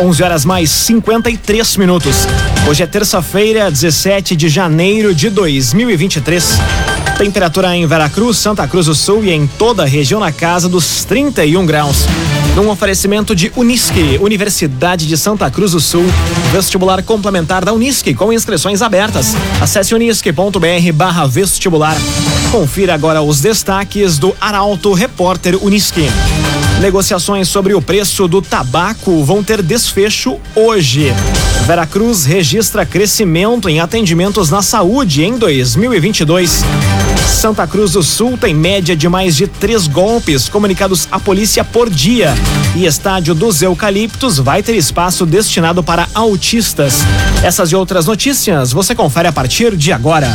11 horas mais 53 minutos. Hoje é terça-feira, 17 de janeiro de 2023. Temperatura em Veracruz, Santa Cruz do Sul e em toda a região na casa dos 31 graus. Num oferecimento de Unisque, Universidade de Santa Cruz do Sul, vestibular complementar da Unisque com inscrições abertas. Acesse unisque.br/barra vestibular. Confira agora os destaques do Arauto Repórter Unisque. Negociações sobre o preço do tabaco vão ter desfecho hoje. Veracruz registra crescimento em atendimentos na saúde em 2022. Santa Cruz do Sul tem média de mais de três golpes comunicados à polícia por dia. E estádio dos Eucaliptos vai ter espaço destinado para autistas. Essas e outras notícias você confere a partir de agora.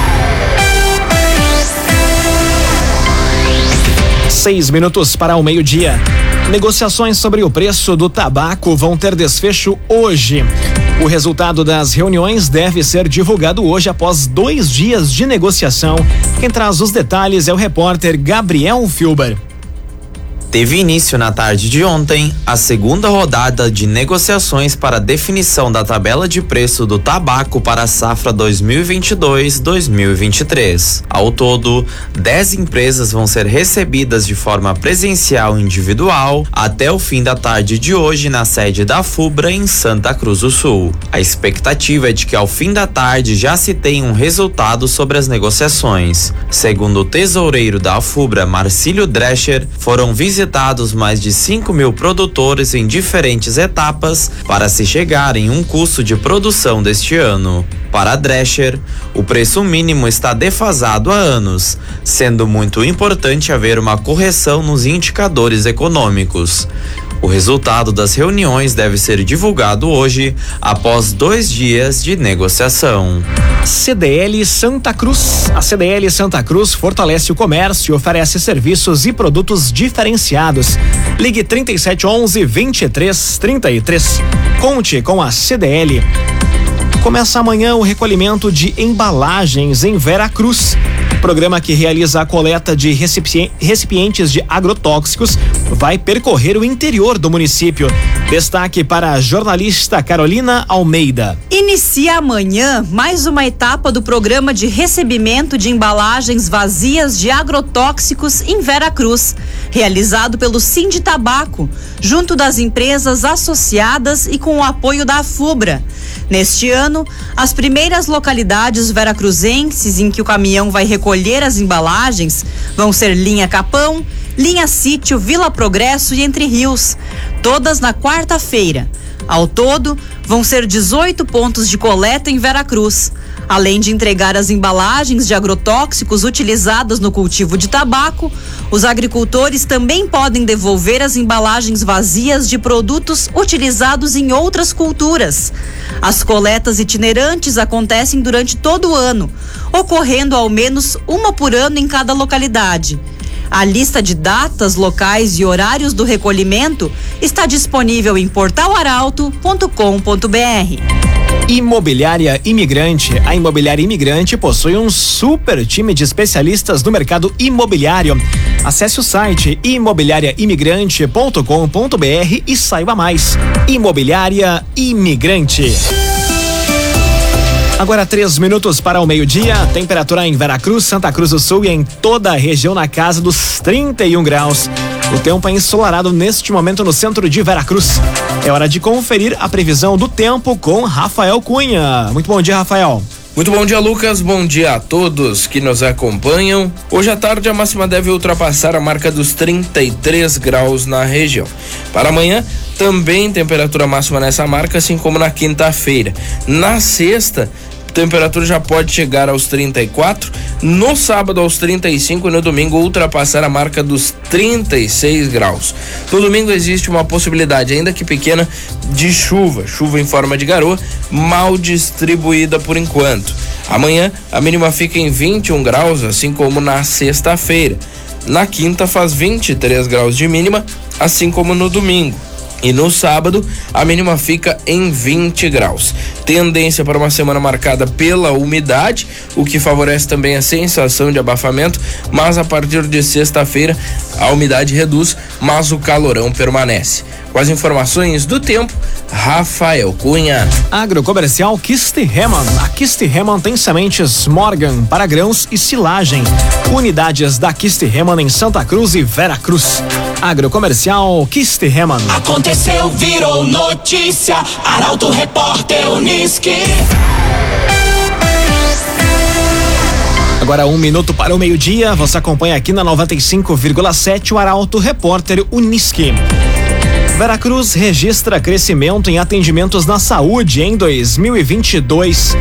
Seis minutos para o meio-dia. Negociações sobre o preço do tabaco vão ter desfecho hoje. O resultado das reuniões deve ser divulgado hoje após dois dias de negociação. Quem traz os detalhes é o repórter Gabriel Filber. Teve início na tarde de ontem a segunda rodada de negociações para definição da tabela de preço do tabaco para a safra 2022-2023. Ao todo, 10 empresas vão ser recebidas de forma presencial individual até o fim da tarde de hoje na sede da FUBRA em Santa Cruz do Sul. A expectativa é de que ao fim da tarde já se tenha um resultado sobre as negociações. Segundo o tesoureiro da FUBRA, Marcílio Drescher, foram visitados visitados mais de 5 mil produtores em diferentes etapas para se chegar em um custo de produção deste ano. Para Drescher, o preço mínimo está defasado há anos, sendo muito importante haver uma correção nos indicadores econômicos. O resultado das reuniões deve ser divulgado hoje, após dois dias de negociação. CDL Santa Cruz. A CDL Santa Cruz fortalece o comércio e oferece serviços e produtos diferenciados. Ligue 3711 2333. Conte com a CDL. Começa amanhã o recolhimento de embalagens em Vera Cruz. Programa que realiza a coleta de recipientes de agrotóxicos vai percorrer o interior do município. Destaque para a jornalista Carolina Almeida. Inicia amanhã mais uma etapa do programa de recebimento de embalagens vazias de agrotóxicos em Vera Cruz, realizado pelo Sind Tabaco, junto das empresas associadas e com o apoio da FUBRA. Neste ano, as primeiras localidades veracruzenses em que o caminhão vai recolher as embalagens vão ser Linha Capão, Linha Sítio, Vila Progresso e Entre Rios, todas na quarta-feira. Ao todo, vão ser 18 pontos de coleta em Veracruz. Além de entregar as embalagens de agrotóxicos utilizadas no cultivo de tabaco, os agricultores também podem devolver as embalagens vazias de produtos utilizados em outras culturas. As coletas itinerantes acontecem durante todo o ano, ocorrendo ao menos uma por ano em cada localidade. A lista de datas, locais e horários do recolhimento está disponível em portalaralto.com.br. Imobiliária Imigrante. A Imobiliária Imigrante possui um super time de especialistas no mercado imobiliário. Acesse o site imobiliariaimigrante.com.br e saiba mais. Imobiliária Imigrante. Agora três minutos para o meio-dia. Temperatura em Veracruz, Santa Cruz do Sul e em toda a região na casa dos 31 graus. O tempo é ensolarado neste momento no centro de Veracruz. É hora de conferir a previsão do tempo com Rafael Cunha. Muito bom dia, Rafael. Muito bom dia, Lucas. Bom dia a todos que nos acompanham. Hoje à tarde a máxima deve ultrapassar a marca dos 33 graus na região. Para amanhã, também temperatura máxima nessa marca, assim como na quinta-feira. Na sexta, temperatura já pode chegar aos 34, no sábado aos 35 e no domingo ultrapassar a marca dos 36 graus. No domingo existe uma possibilidade, ainda que pequena, de chuva, chuva em forma de garoa, mal distribuída por enquanto. Amanhã a mínima fica em 21 graus, assim como na sexta-feira. Na quinta faz 23 graus de mínima, assim como no domingo. E no sábado, a mínima fica em 20 graus. Tendência para uma semana marcada pela umidade, o que favorece também a sensação de abafamento, mas a partir de sexta-feira a umidade reduz, mas o calorão permanece. Com as informações do tempo, Rafael Cunha. Agrocomercial Kiste Heman. A Kiste Heman tem sementes Morgan para grãos e silagem. Unidades da Kiste Heman em Santa Cruz e Vera Cruz. Agrocomercial Kiste Heman. Aconteceu, virou notícia. Arauto Repórter Uniski. Agora um minuto para o meio-dia. Você acompanha aqui na 95,7 o Arauto Repórter Uniski. Veracruz registra crescimento em atendimentos na saúde em 2022.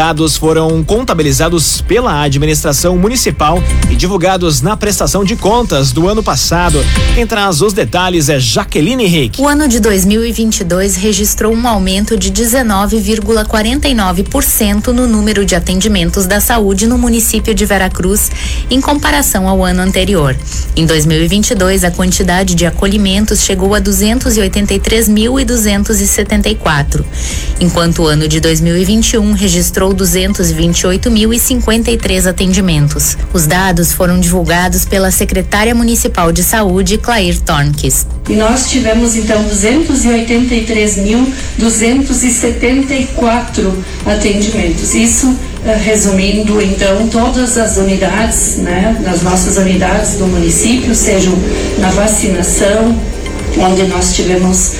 Dados foram contabilizados pela administração municipal e divulgados na prestação de contas do ano passado. Quem traz os detalhes é Jaqueline Rick. O ano de 2022 registrou um aumento de 19,49% no número de atendimentos da saúde no município de Veracruz, em comparação ao ano anterior. Em 2022, a quantidade de acolhimentos chegou a 283.274, enquanto o ano de 2021 registrou registrou 228.053 atendimentos. Os dados foram divulgados pela secretária municipal de saúde, Clair Tornquist. E nós tivemos então 283.274 atendimentos. Isso eh, resumindo então todas as unidades, né, nas nossas unidades do município, sejam na vacinação, onde nós tivemos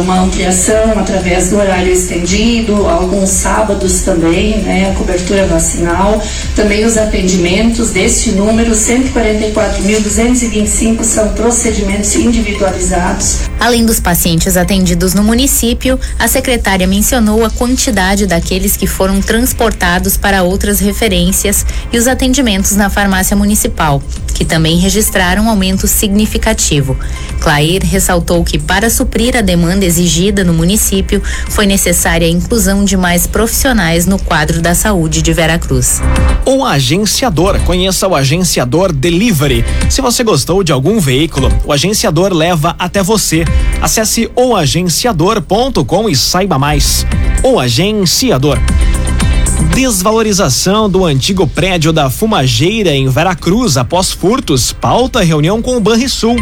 uma ampliação através do horário estendido, alguns sábados também, né, a cobertura vacinal, também os atendimentos deste número, 144.225 são procedimentos individualizados. Além dos pacientes atendidos no município, a secretária mencionou a quantidade daqueles que foram transportados para outras referências e os atendimentos na farmácia municipal, que também registraram um aumento significativo. Clair ressaltou que para suprir a demanda exigida no município, foi necessária a inclusão de mais profissionais no quadro da saúde de Veracruz. O agenciador, conheça o agenciador Delivery. Se você gostou de algum veículo, o agenciador leva até você. Acesse oagenciador.com e saiba mais. O agenciador. Desvalorização do antigo prédio da Fumageira em Veracruz após furtos. Pauta reunião com o Banrisul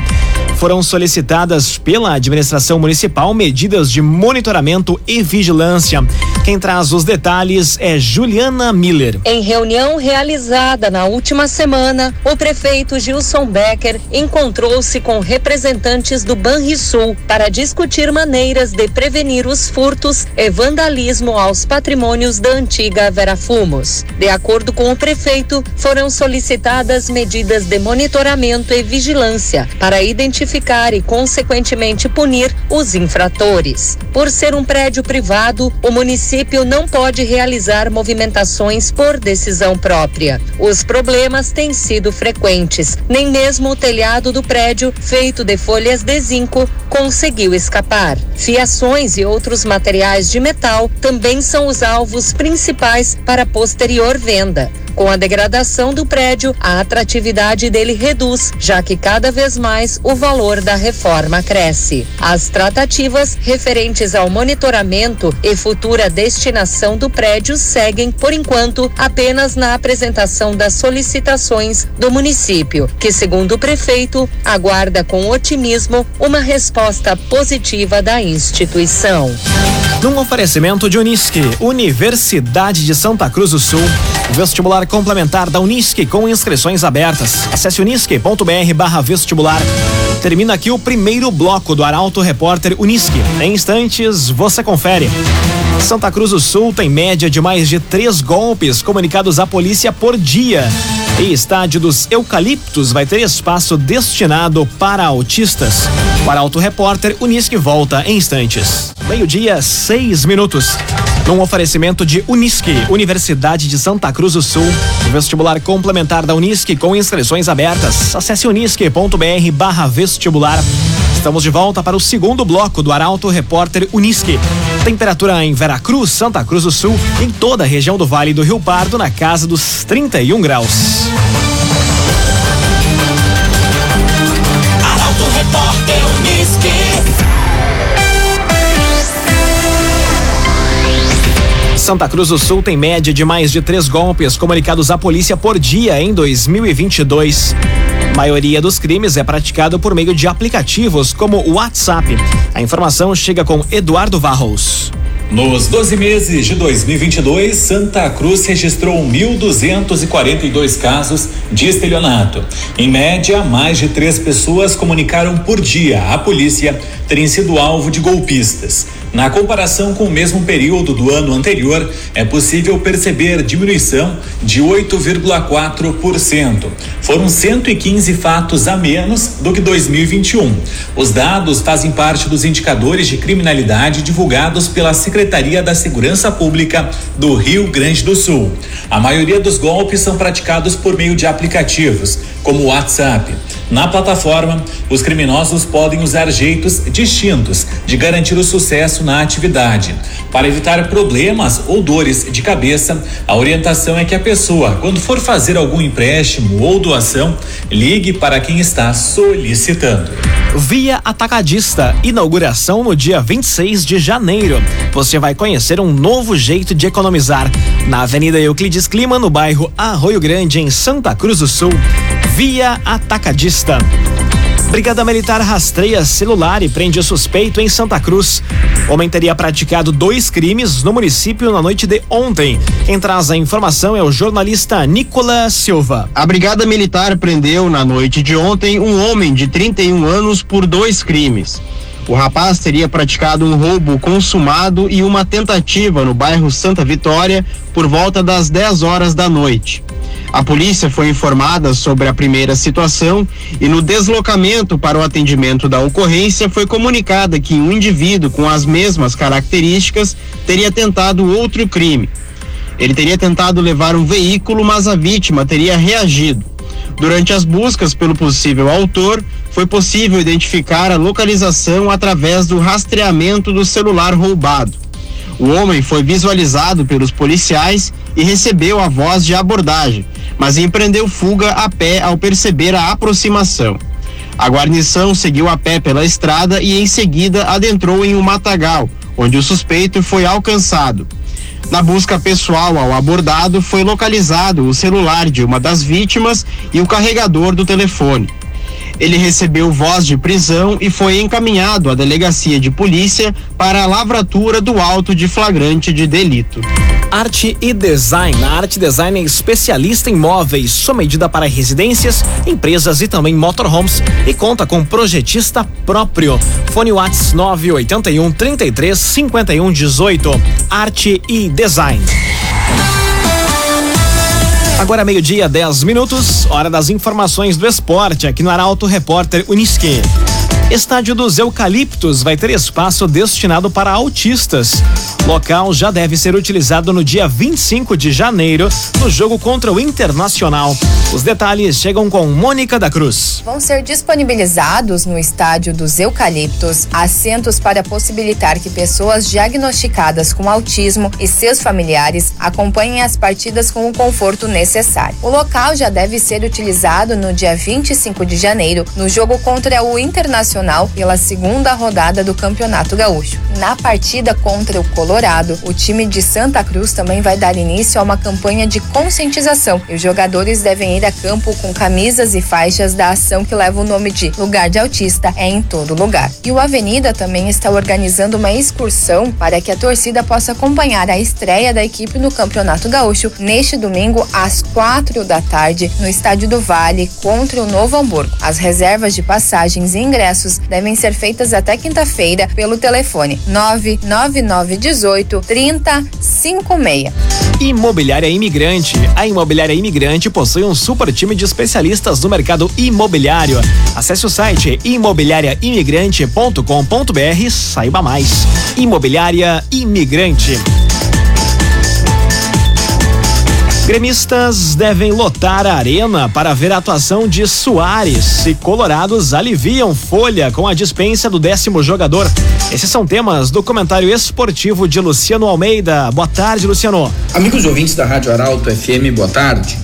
foram solicitadas pela administração municipal medidas de monitoramento e vigilância. Quem traz os detalhes é Juliana Miller. Em reunião realizada na última semana, o prefeito Gilson Becker encontrou-se com representantes do Banrisul para discutir maneiras de prevenir os furtos e vandalismo aos patrimônios da antiga Vera Fumos. De acordo com o prefeito, foram solicitadas medidas de monitoramento e vigilância para identificar identificar e, consequentemente, punir os infratores. Por ser um prédio privado, o município não pode realizar movimentações por decisão própria. Os problemas têm sido frequentes. Nem mesmo o telhado do prédio, feito de folhas de zinco, conseguiu escapar. Fiações e outros materiais de metal também são os alvos principais para posterior venda. Com a degradação do prédio, a atratividade dele reduz, já que cada vez mais o valor da reforma cresce. As tratativas referentes ao monitoramento e futura destinação do prédio seguem, por enquanto, apenas na apresentação das solicitações do município, que, segundo o prefeito, aguarda com otimismo uma resposta positiva da instituição. Num oferecimento de Unisque, Universidade de Santa Cruz do Sul, vestibular complementar da Unisque com inscrições abertas. Acesse unisque.br barra vestibular. Termina aqui o primeiro bloco do Arauto Repórter Unisque. Em instantes, você confere. Santa Cruz do Sul tem média de mais de três golpes comunicados à polícia por dia. E estádio dos Eucaliptos vai ter espaço destinado para autistas. O Arauto Repórter Unisque volta em instantes. Meio-dia, seis minutos. Num oferecimento de Unisque, Universidade de Santa Cruz do Sul. Vestibular complementar da Unisque com inscrições abertas. Acesse unisque.br barra vestibular. Estamos de volta para o segundo bloco do Arauto Repórter Unisque. Temperatura em Veracruz, Santa Cruz do Sul, em toda a região do Vale do Rio Pardo, na casa dos 31 graus. Arauto Repórter Unisque. Santa Cruz do Sul tem média de mais de três golpes comunicados à polícia por dia em 2022. A maioria dos crimes é praticado por meio de aplicativos como o WhatsApp. A informação chega com Eduardo Varros. Nos 12 meses de 2022, Santa Cruz registrou 1.242 casos de estelionato. Em média, mais de três pessoas comunicaram por dia à polícia terem sido alvo de golpistas. Na comparação com o mesmo período do ano anterior, é possível perceber diminuição de 8,4%. Foram 115 fatos a menos do que 2021. Os dados fazem parte dos indicadores de criminalidade divulgados pela Secretaria da Segurança Pública do Rio Grande do Sul. A maioria dos golpes são praticados por meio de aplicativos, como o WhatsApp. Na plataforma, os criminosos podem usar jeitos distintos de garantir o sucesso na atividade. Para evitar problemas ou dores de cabeça, a orientação é que a pessoa, quando for fazer algum empréstimo ou doação, ligue para quem está solicitando. Via Atacadista, inauguração no dia 26 de janeiro. Você vai conhecer um novo jeito de economizar. Na Avenida Euclides Clima, no bairro Arroio Grande, em Santa Cruz do Sul. Via Atacadista. Brigada Militar rastreia celular e prende suspeito em Santa Cruz. Homem teria praticado dois crimes no município na noite de ontem. Quem traz a informação é o jornalista Nicolas Silva. A Brigada Militar prendeu na noite de ontem um homem de 31 anos por dois crimes. O rapaz teria praticado um roubo consumado e uma tentativa no bairro Santa Vitória por volta das 10 horas da noite. A polícia foi informada sobre a primeira situação e no deslocamento para o atendimento da ocorrência foi comunicada que um indivíduo com as mesmas características teria tentado outro crime. Ele teria tentado levar um veículo, mas a vítima teria reagido. Durante as buscas pelo possível autor, foi possível identificar a localização através do rastreamento do celular roubado. O homem foi visualizado pelos policiais e recebeu a voz de abordagem, mas empreendeu fuga a pé ao perceber a aproximação. A guarnição seguiu a pé pela estrada e em seguida adentrou em um matagal, onde o suspeito foi alcançado. Na busca pessoal ao abordado, foi localizado o celular de uma das vítimas e o carregador do telefone. Ele recebeu voz de prisão e foi encaminhado à delegacia de polícia para a lavratura do auto de flagrante de delito. Arte e Design. A Arte Design é especialista em móveis, sua medida para residências, empresas e também motorhomes e conta com projetista próprio. Fone Whats 981 33 51 18. Arte e Design. Agora meio-dia, 10 minutos, hora das informações do esporte aqui no Arauto Repórter Unisque. Estádio dos Eucaliptos vai ter espaço destinado para autistas. Local já deve ser utilizado no dia 25 de janeiro, no jogo contra o Internacional. Os detalhes chegam com Mônica da Cruz. Vão ser disponibilizados no estádio dos Eucaliptos assentos para possibilitar que pessoas diagnosticadas com autismo e seus familiares acompanhem as partidas com o conforto necessário. O local já deve ser utilizado no dia 25 de janeiro, no jogo contra o Internacional pela segunda rodada do Campeonato Gaúcho. Na partida contra o Colorado, o time de Santa Cruz também vai dar início a uma campanha de conscientização e os jogadores devem ir a campo com camisas e faixas da ação que leva o nome de Lugar de Autista é em todo lugar. E o Avenida também está organizando uma excursão para que a torcida possa acompanhar a estreia da equipe no Campeonato Gaúcho neste domingo às quatro da tarde no Estádio do Vale contra o Novo Hamburgo. As reservas de passagens e ingressos devem ser feitas até quinta-feira pelo telefone 99918 3056. Imobiliária Imigrante. A Imobiliária Imigrante possui um super time de especialistas no mercado imobiliário. Acesse o site imobiliariaimigrante.com.br e saiba mais. Imobiliária Imigrante. Gremistas devem lotar a arena para ver a atuação de Soares e Colorados aliviam folha com a dispensa do décimo jogador. Esses são temas do comentário esportivo de Luciano Almeida. Boa tarde, Luciano. Amigos ouvintes da Rádio Arauto FM, boa tarde.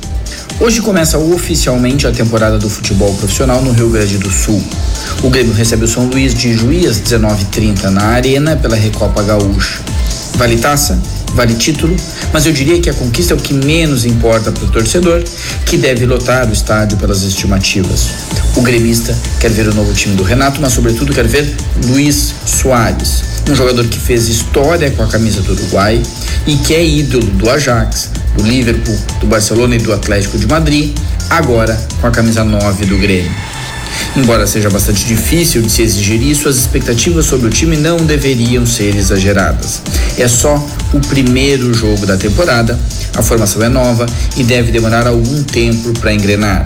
Hoje começa oficialmente a temporada do futebol profissional no Rio Grande do Sul. O Grêmio recebe o São Luís de Juiz 19:30 na Arena pela Recopa Gaúcha. Vale taça? vale título, mas eu diria que a conquista é o que menos importa para o torcedor, que deve lotar o estádio pelas estimativas. O gremista quer ver o novo time do Renato, mas sobretudo quer ver Luiz Soares, um jogador que fez história com a camisa do Uruguai e que é ídolo do Ajax, do Liverpool, do Barcelona e do Atlético de Madrid, agora com a camisa 9 do Grêmio. Embora seja bastante difícil de se exigir isso, as expectativas sobre o time não deveriam ser exageradas. É só o primeiro jogo da temporada, a formação é nova e deve demorar algum tempo para engrenar.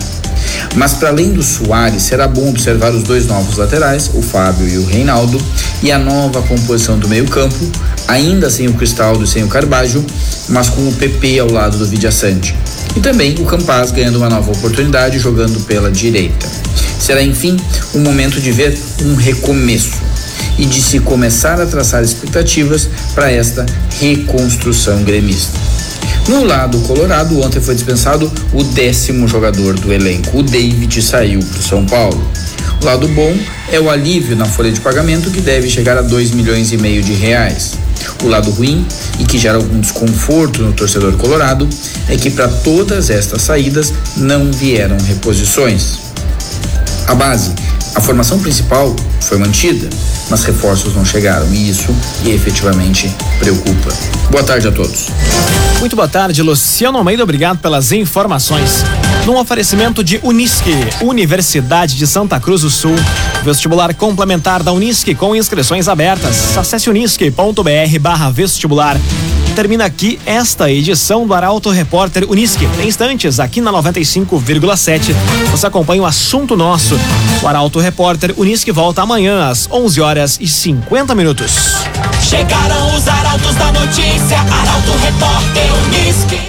Mas para além do Soares, será bom observar os dois novos laterais, o Fábio e o Reinaldo, e a nova composição do meio-campo, ainda sem o Cristaldo e sem o Carbajo, mas com o PP ao lado do Vidiaçante. E também o Campaz ganhando uma nova oportunidade jogando pela direita. Será, enfim, um momento de ver um recomeço e de se começar a traçar expectativas para esta reconstrução gremista. No lado colorado, ontem foi dispensado o décimo jogador do elenco. O David saiu para o São Paulo. Lado bom é o alívio na folha de pagamento que deve chegar a 2 milhões e meio de reais. O lado ruim, e que gera algum desconforto no torcedor colorado, é que para todas estas saídas não vieram reposições. A base, a formação principal foi mantida, mas reforços não chegaram e isso efetivamente preocupa. Boa tarde a todos. Muito boa tarde, Luciano Almeida. Obrigado pelas informações. Num oferecimento de Unisque, Universidade de Santa Cruz do Sul. Vestibular complementar da Unisque com inscrições abertas. Acesse unisque.br barra vestibular termina aqui esta edição do Arauto Repórter Unisque. Em instantes, aqui na 95,7, você acompanha o assunto nosso. O Arauto Repórter Unisque volta amanhã às 11 horas e 50 minutos. Chegaram os arautos da notícia, Arauto Repórter Unisque.